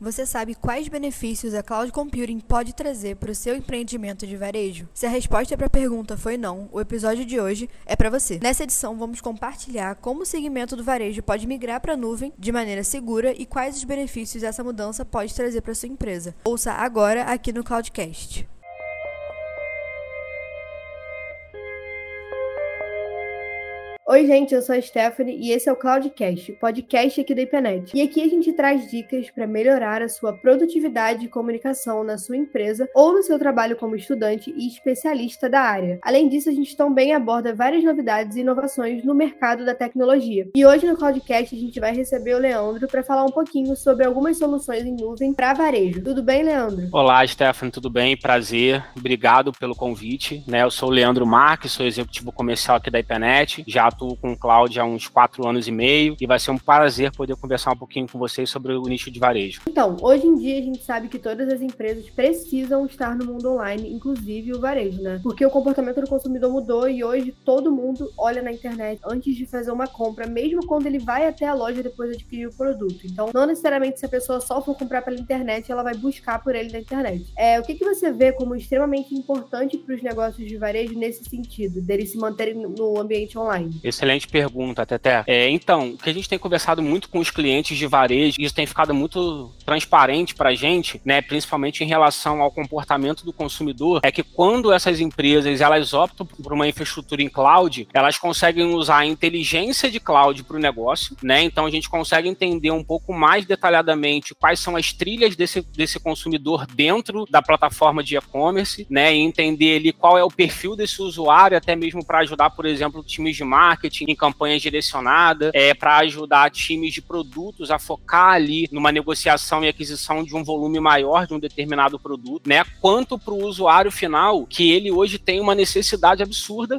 Você sabe quais benefícios a cloud computing pode trazer para o seu empreendimento de varejo? Se a resposta para a pergunta foi não, o episódio de hoje é para você. Nessa edição, vamos compartilhar como o segmento do varejo pode migrar para a nuvem de maneira segura e quais os benefícios essa mudança pode trazer para sua empresa. Ouça agora aqui no Cloudcast. Oi, gente, eu sou a Stephanie e esse é o Cloudcast, podcast aqui da IPNET. E aqui a gente traz dicas para melhorar a sua produtividade e comunicação na sua empresa ou no seu trabalho como estudante e especialista da área. Além disso, a gente também aborda várias novidades e inovações no mercado da tecnologia. E hoje no Cloudcast a gente vai receber o Leandro para falar um pouquinho sobre algumas soluções em nuvem para varejo. Tudo bem, Leandro? Olá, Stephanie, tudo bem? Prazer. Obrigado pelo convite. Né, eu sou o Leandro Marques, sou executivo comercial aqui da IPNET. Já atuo com o Cloud há uns quatro anos e meio e vai ser um prazer poder conversar um pouquinho com vocês sobre o nicho de varejo. Então, hoje em dia a gente sabe que todas as empresas precisam estar no mundo online, inclusive o varejo, né? Porque o comportamento do consumidor mudou e hoje todo mundo olha na internet antes de fazer uma compra, mesmo quando ele vai até a loja depois de adquirir o produto. Então, não necessariamente se a pessoa só for comprar pela internet, ela vai buscar por ele na internet. É, o que, que você vê como extremamente importante para os negócios de varejo nesse sentido, deles se manterem no ambiente online? Excelente pergunta, Teté. É, então, o que a gente tem conversado muito com os clientes de varejo, isso tem ficado muito transparente para a gente, né, principalmente em relação ao comportamento do consumidor, é que quando essas empresas elas optam por uma infraestrutura em cloud, elas conseguem usar a inteligência de cloud para o negócio, né? Então a gente consegue entender um pouco mais detalhadamente quais são as trilhas desse, desse consumidor dentro da plataforma de e-commerce, né? E entender ali qual é o perfil desse usuário, até mesmo para ajudar, por exemplo, times de marketing em campanhas direcionadas, é, para ajudar times de produtos a focar ali numa negociação e aquisição de um volume maior de um determinado produto, né? Quanto para o usuário final, que ele hoje tem uma necessidade absurda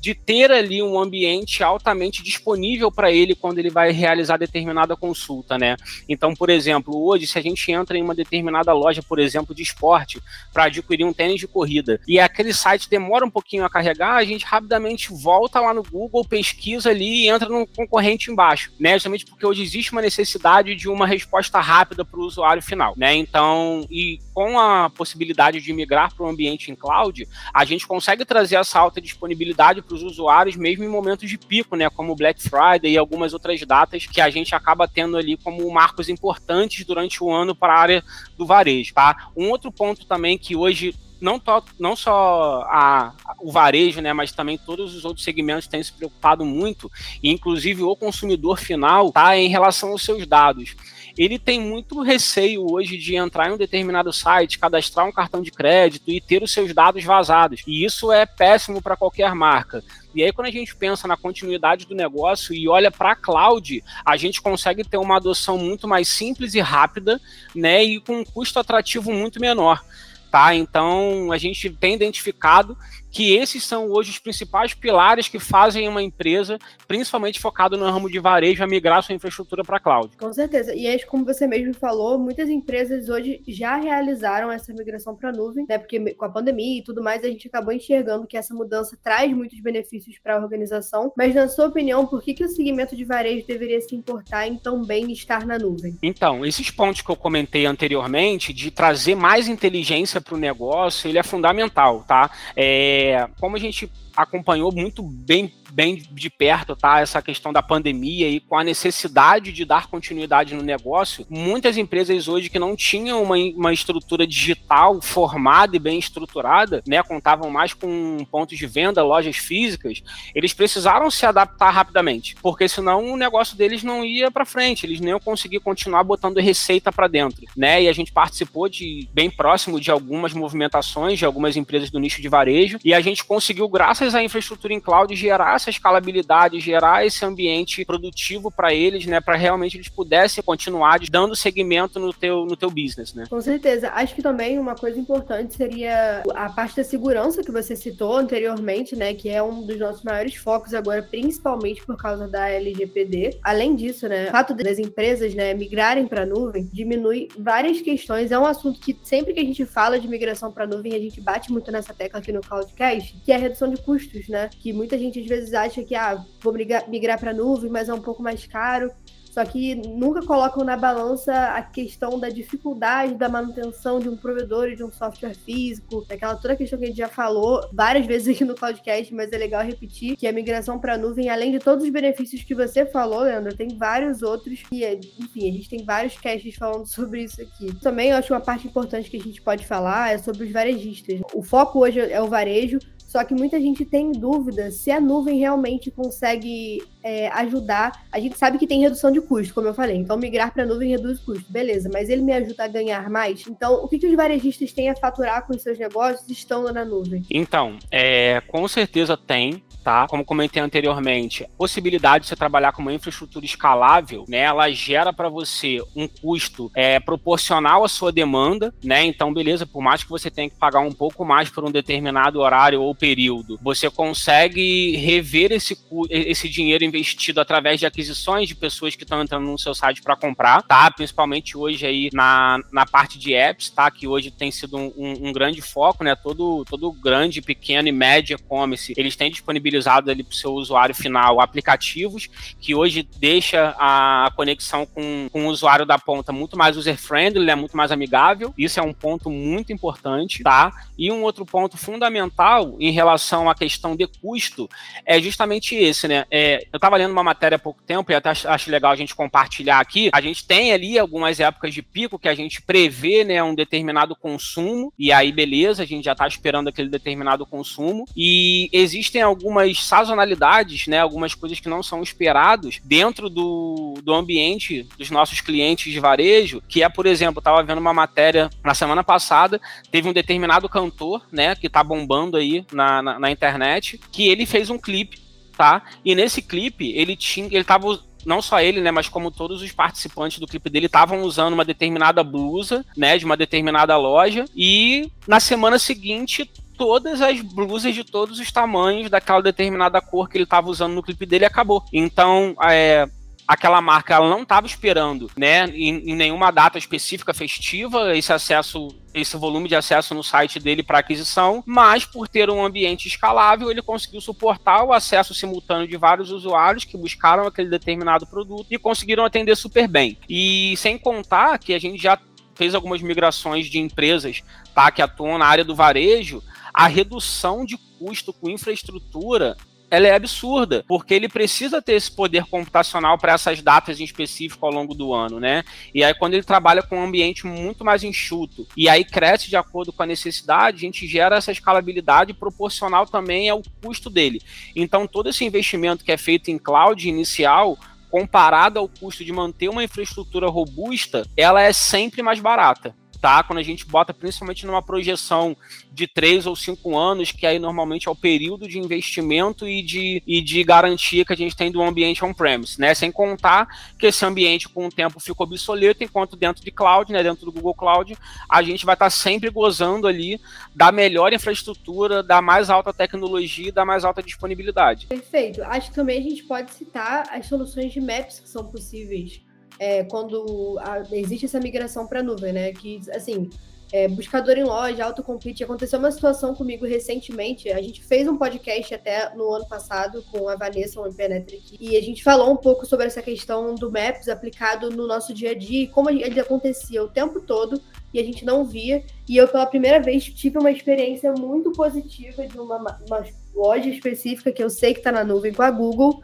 de ter ali um ambiente altamente disponível para ele quando ele vai realizar determinada consulta, né? Então, por exemplo, hoje, se a gente entra em uma determinada loja, por exemplo, de esporte, para adquirir um tênis de corrida, e aquele site demora um pouquinho a carregar, a gente rapidamente volta lá no Google, pesquisa ali e entra no concorrente embaixo, né? Justamente porque hoje existe uma necessidade de uma resposta rápida para o usuário final, né? Então, e com a possibilidade de migrar para o ambiente em cloud, a gente consegue trazer essa alta disponibilidade para os usuários, mesmo em momentos de pico, né, como Black Friday e algumas outras datas que a gente acaba tendo ali como marcos importantes durante o ano para a área do varejo, tá? Um outro ponto também que hoje não, to, não só a, o varejo, né, mas também todos os outros segmentos têm se preocupado muito, e inclusive o consumidor final, tá, em relação aos seus dados ele tem muito receio hoje de entrar em um determinado site, cadastrar um cartão de crédito e ter os seus dados vazados. E isso é péssimo para qualquer marca. E aí, quando a gente pensa na continuidade do negócio e olha para a cloud, a gente consegue ter uma adoção muito mais simples e rápida, né, e com um custo atrativo muito menor. Tá? Então, a gente tem identificado que esses são hoje os principais pilares que fazem uma empresa, principalmente focado no ramo de varejo, a migrar sua infraestrutura para a cloud. Com certeza. E aí, como você mesmo falou, muitas empresas hoje já realizaram essa migração para a nuvem, né? Porque com a pandemia e tudo mais, a gente acabou enxergando que essa mudança traz muitos benefícios para a organização. Mas, na sua opinião, por que, que o segmento de varejo deveria se importar em também estar na nuvem? Então, esses pontos que eu comentei anteriormente, de trazer mais inteligência para o negócio, ele é fundamental, tá? É, é, como a gente acompanhou muito bem, bem de perto, tá? Essa questão da pandemia e com a necessidade de dar continuidade no negócio, muitas empresas hoje que não tinham uma, uma estrutura digital formada e bem estruturada, né? Contavam mais com pontos de venda, lojas físicas, eles precisaram se adaptar rapidamente, porque senão o negócio deles não ia para frente, eles nem iam conseguir continuar botando receita para dentro, né? E a gente participou de bem próximo de algumas movimentações de algumas empresas do nicho de varejo e a gente conseguiu, graças à infraestrutura em cloud, gerar essa escalabilidade, gerar esse ambiente produtivo para eles, né, para realmente eles pudessem continuar dando seguimento no teu, no teu business, né? Com certeza. Acho que também uma coisa importante seria a parte da segurança que você citou anteriormente, né, que é um dos nossos maiores focos agora, principalmente por causa da LGPD. Além disso, né, o fato das empresas, né, migrarem para a nuvem diminui várias questões. É um assunto que sempre que a gente fala de migração para a nuvem, a gente bate muito nessa tecla aqui no Cloudcast, que é a redução de custos custos, né? Que muita gente às vezes acha que, ah, vou migrar, para nuvem, mas é um pouco mais caro. só que nunca colocam na balança a questão da dificuldade da manutenção de um provedor e de um software físico, aquela toda questão que a gente já falou várias vezes aqui no Cloudcast, mas é legal repetir que a migração para a nuvem, além de todos os benefícios que você falou, Leandro, tem vários outros e, enfim, a gente tem vários casts falando sobre isso aqui. Também eu acho uma parte importante que a gente pode falar é sobre os varejistas. O foco hoje é o varejo, só que muita gente tem dúvida se a nuvem realmente consegue é, ajudar. A gente sabe que tem redução de custo, como eu falei. Então, migrar para a nuvem reduz custo, beleza. Mas ele me ajuda a ganhar mais. Então, o que, que os varejistas têm a faturar com os seus negócios estando na nuvem? Então, é, com certeza tem tá? Como comentei anteriormente, a possibilidade de você trabalhar com uma infraestrutura escalável, né? Ela gera para você um custo é, proporcional à sua demanda, né? Então, beleza, por mais que você tenha que pagar um pouco mais por um determinado horário ou período, você consegue rever esse, esse dinheiro investido através de aquisições de pessoas que estão entrando no seu site para comprar, tá? Principalmente hoje aí na, na parte de apps, tá? Que hoje tem sido um, um, grande foco, né? Todo, todo grande, pequeno e médio e-commerce, eles têm disponibilizado ali para o seu usuário final aplicativos, que hoje deixa a conexão com, com o usuário da ponta muito mais user-friendly, né, muito mais amigável. Isso é um ponto muito importante, tá? E um outro ponto fundamental em relação à questão de custo é justamente esse, né? É, eu estava lendo uma matéria há pouco tempo e até acho legal a gente compartilhar aqui. A gente tem ali algumas épocas de pico que a gente prevê, né, um determinado consumo e aí beleza, a gente já está esperando aquele determinado consumo e existem algumas sazonalidades, né, algumas coisas que não são esperados dentro do, do ambiente dos nossos clientes de varejo, que é, por exemplo, estava vendo uma matéria na semana passada, teve um determinado cantor, né, que está bombando aí na, na, na internet, que ele fez um clipe, tá? E nesse clipe ele tinha, ele tava não só ele, né, mas como todos os participantes do clipe dele estavam usando uma determinada blusa, né, de uma determinada loja, e na semana seguinte todas as blusas de todos os tamanhos daquela determinada cor que ele estava usando no clipe dele acabou. Então, é, aquela marca ela não estava esperando, né, em, em, nenhuma data específica festiva esse acesso, esse volume de acesso no site dele para aquisição, mas por ter um ambiente escalável, ele conseguiu suportar o acesso simultâneo de vários usuários que buscaram aquele determinado produto e conseguiram atender super bem. E sem contar que a gente já fez algumas migrações de empresas tá, que atuam na área do varejo a redução de custo com infraestrutura ela é absurda, porque ele precisa ter esse poder computacional para essas datas em específico ao longo do ano, né? E aí, quando ele trabalha com um ambiente muito mais enxuto e aí cresce de acordo com a necessidade, a gente gera essa escalabilidade proporcional também ao custo dele. Então, todo esse investimento que é feito em cloud inicial comparado ao custo de manter uma infraestrutura robusta, ela é sempre mais barata tá? Quando a gente bota principalmente numa projeção de três ou cinco anos, que aí normalmente é o período de investimento e de, e de garantia que a gente tem do ambiente on-premise, né? Sem contar que esse ambiente com o tempo fica obsoleto, enquanto dentro de cloud, né, dentro do Google Cloud, a gente vai estar tá sempre gozando ali da melhor infraestrutura, da mais alta tecnologia, da mais alta disponibilidade. Perfeito. Acho que também a gente pode citar as soluções de maps que são possíveis é, quando a, existe essa migração para a nuvem, né? Que, assim, é, buscador em loja, autocomplete. Aconteceu uma situação comigo recentemente. A gente fez um podcast até no ano passado com a Vanessa, uma Penetric, e a gente falou um pouco sobre essa questão do Maps aplicado no nosso dia a dia e como ele acontecia o tempo todo e a gente não via. E eu, pela primeira vez, tive uma experiência muito positiva de uma, uma loja específica que eu sei que está na nuvem com a Google,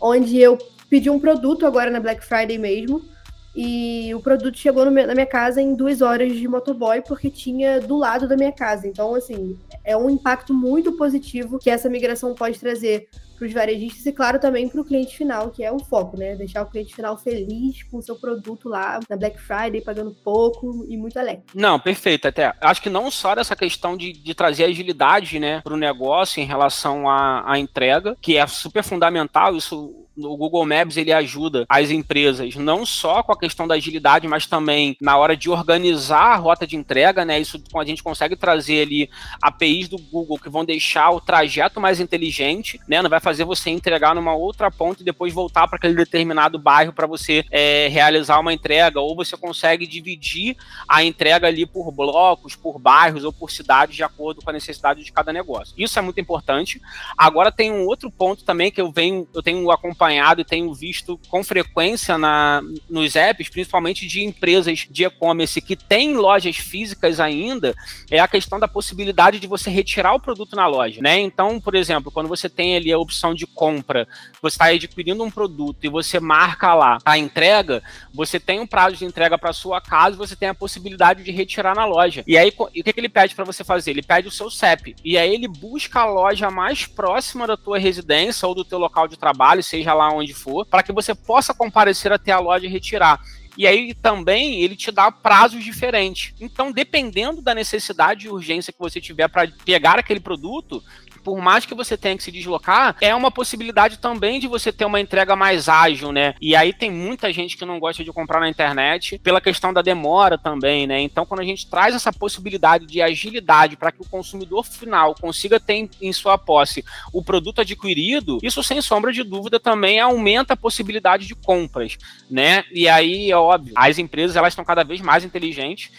onde eu pedi um produto agora na Black Friday mesmo. E o produto chegou meu, na minha casa em duas horas de motoboy, porque tinha do lado da minha casa. Então, assim, é um impacto muito positivo que essa migração pode trazer para os varejistas e, claro, também para o cliente final, que é o foco, né? Deixar o cliente final feliz com o seu produto lá na Black Friday, pagando pouco e muito alegre. Não, perfeito. Até acho que não só dessa questão de, de trazer agilidade né, para o negócio em relação à, à entrega, que é super fundamental, isso o Google Maps ele ajuda as empresas não só com a questão da agilidade, mas também na hora de organizar a rota de entrega, né? Isso a gente consegue trazer ali APIs do Google que vão deixar o trajeto mais inteligente, né? Não vai fazer você entregar numa outra ponta e depois voltar para aquele determinado bairro para você é, realizar uma entrega, ou você consegue dividir a entrega ali por blocos, por bairros ou por cidades de acordo com a necessidade de cada negócio. Isso é muito importante. Agora tem um outro ponto também que eu venho, eu tenho acompanhado acompanhado e tenho visto com frequência na, nos apps, principalmente de empresas de e-commerce que têm lojas físicas ainda, é a questão da possibilidade de você retirar o produto na loja, né? Então, por exemplo, quando você tem ali a opção de compra, você está adquirindo um produto e você marca lá a entrega, você tem um prazo de entrega para sua casa e você tem a possibilidade de retirar na loja. E aí, o que, que ele pede para você fazer? Ele pede o seu CEP. E aí ele busca a loja mais próxima da tua residência ou do teu local de trabalho, seja lá onde for, para que você possa comparecer até a loja e retirar. E aí também ele te dá prazos diferentes. Então, dependendo da necessidade e urgência que você tiver para pegar aquele produto, por mais que você tenha que se deslocar, é uma possibilidade também de você ter uma entrega mais ágil, né? E aí tem muita gente que não gosta de comprar na internet pela questão da demora também, né? Então, quando a gente traz essa possibilidade de agilidade para que o consumidor final consiga ter em sua posse o produto adquirido, isso sem sombra de dúvida também aumenta a possibilidade de compras, né? E aí, é óbvio, as empresas elas estão cada vez mais inteligentes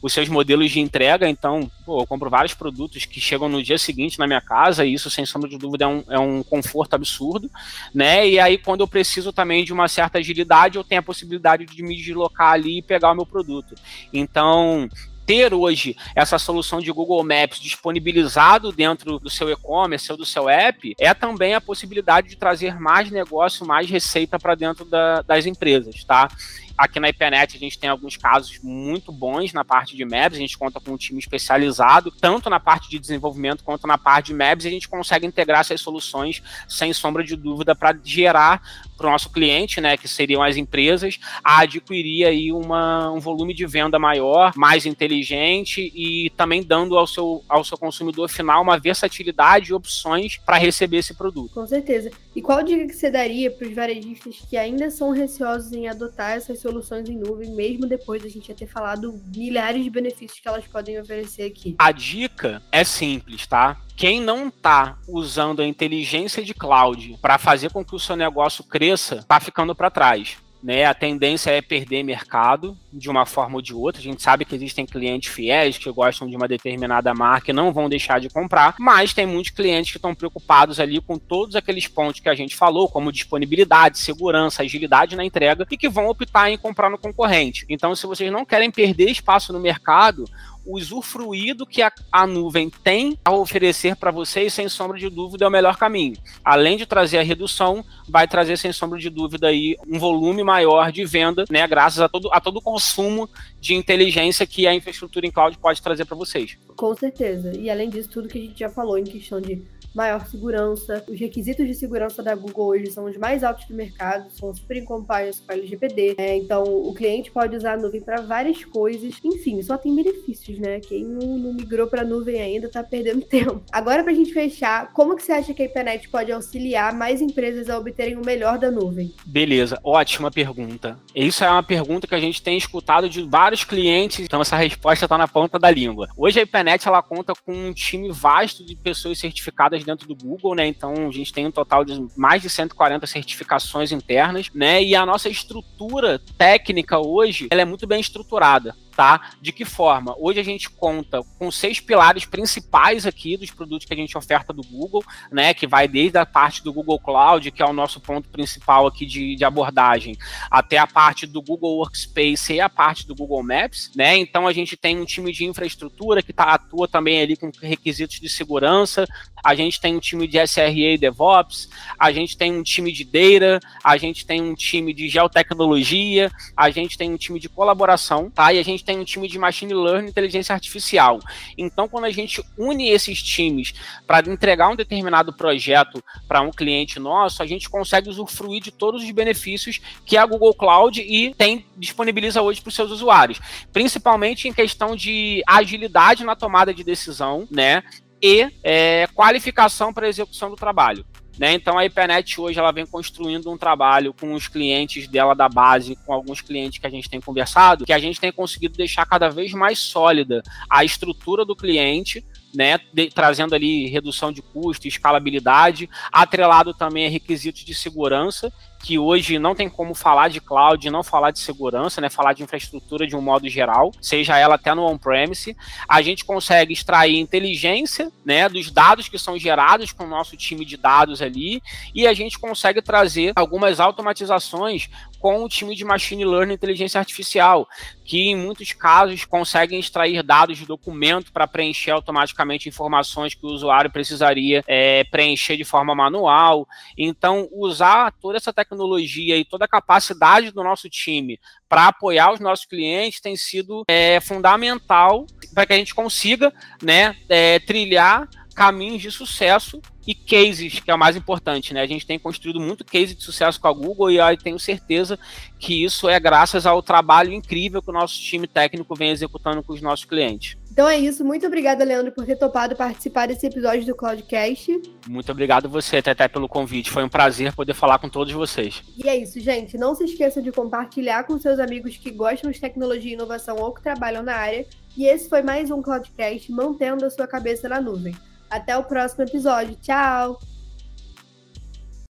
os seus modelos de entrega. Então, pô, eu compro vários produtos que chegam no dia seguinte na minha casa, e isso, sem sombra de dúvida, é um, é um conforto absurdo, né? E aí, quando eu preciso também de uma certa agilidade, eu tenho a possibilidade de me deslocar ali e pegar o meu produto. Então, ter hoje essa solução de Google Maps disponibilizado dentro do seu e-commerce ou do seu app é também a possibilidade de trazer mais negócio, mais receita para dentro da, das empresas, tá? Aqui na IPNET a gente tem alguns casos muito bons na parte de Maps, a gente conta com um time especializado, tanto na parte de desenvolvimento quanto na parte de Maps, e a gente consegue integrar essas soluções sem sombra de dúvida para gerar para o nosso cliente, né, que seriam as empresas, a adquirir aí uma, um volume de venda maior, mais inteligente e também dando ao seu, ao seu consumidor final uma versatilidade e opções para receber esse produto. Com certeza. E qual dica que você daria para os varejistas que ainda são receosos em adotar essas soluções em nuvem, mesmo depois da gente já ter falado milhares de benefícios que elas podem oferecer aqui? A dica é simples, tá? Quem não está usando a inteligência de cloud para fazer com que o seu negócio cresça, está ficando para trás. Né, a tendência é perder mercado de uma forma ou de outra. A gente sabe que existem clientes fiéis que gostam de uma determinada marca e não vão deixar de comprar, mas tem muitos clientes que estão preocupados ali com todos aqueles pontos que a gente falou, como disponibilidade, segurança, agilidade na entrega e que vão optar em comprar no concorrente. Então, se vocês não querem perder espaço no mercado, o usufruído que a, a nuvem tem a oferecer para vocês, sem sombra de dúvida, é o melhor caminho. Além de trazer a redução, vai trazer, sem sombra de dúvida, aí, um volume maior de venda, né, graças a todo, a todo o consumo de inteligência que a infraestrutura em cloud pode trazer para vocês. Com certeza. E além disso, tudo que a gente já falou em questão de maior segurança. Os requisitos de segurança da Google hoje são os mais altos do mercado, são super em compliance com a LGPD. É, então, o cliente pode usar a nuvem para várias coisas. Enfim, só tem benefícios, né? Quem não, migrou para nuvem ainda tá perdendo tempo. Agora, para a gente fechar, como que você acha que a IPNET pode auxiliar mais empresas a obterem o melhor da nuvem? Beleza, ótima pergunta. Isso é uma pergunta que a gente tem escutado de vários clientes, então essa resposta está na ponta da língua. Hoje a IPNET ela conta com um time vasto de pessoas certificadas dentro do Google, né? Então a gente tem um total de mais de 140 certificações internas, né? E a nossa estrutura técnica hoje, ela é muito bem estruturada tá? De que forma? Hoje a gente conta com seis pilares principais aqui dos produtos que a gente oferta do Google, né? Que vai desde a parte do Google Cloud, que é o nosso ponto principal aqui de, de abordagem, até a parte do Google Workspace e a parte do Google Maps, né? Então a gente tem um time de infraestrutura que tá, atua também ali com requisitos de segurança, a gente tem um time de SRE e DevOps, a gente tem um time de Data, a gente tem um time de geotecnologia, a gente tem um time de colaboração, tá? E a gente tem um time de machine learning e inteligência artificial. Então, quando a gente une esses times para entregar um determinado projeto para um cliente nosso, a gente consegue usufruir de todos os benefícios que a Google Cloud e tem disponibiliza hoje para os seus usuários, principalmente em questão de agilidade na tomada de decisão, né? E é, qualificação para execução do trabalho. Né? Então a IPNET hoje ela vem construindo um trabalho com os clientes dela da base, com alguns clientes que a gente tem conversado, que a gente tem conseguido deixar cada vez mais sólida a estrutura do cliente, né, de, trazendo ali redução de custo, escalabilidade, atrelado também a requisitos de segurança que hoje não tem como falar de cloud, não falar de segurança, né? Falar de infraestrutura de um modo geral, seja ela até no on-premise. A gente consegue extrair inteligência, né, dos dados que são gerados com o nosso time de dados ali, e a gente consegue trazer algumas automatizações com o time de machine learning inteligência artificial, que em muitos casos conseguem extrair dados de documento para preencher automaticamente informações que o usuário precisaria é, preencher de forma manual. Então, usar toda essa tecnologia e toda a capacidade do nosso time para apoiar os nossos clientes tem sido é, fundamental para que a gente consiga né, é, trilhar caminhos de sucesso e cases, que é o mais importante, né? A gente tem construído muito case de sucesso com a Google e eu tenho certeza que isso é graças ao trabalho incrível que o nosso time técnico vem executando com os nossos clientes. Então é isso. Muito obrigada, Leandro, por ter topado participar desse episódio do Cloudcast. Muito obrigado você, Teté, pelo convite. Foi um prazer poder falar com todos vocês. E é isso, gente. Não se esqueça de compartilhar com seus amigos que gostam de tecnologia e inovação ou que trabalham na área. E esse foi mais um Cloudcast, mantendo a sua cabeça na nuvem. Até o próximo episódio. Tchau!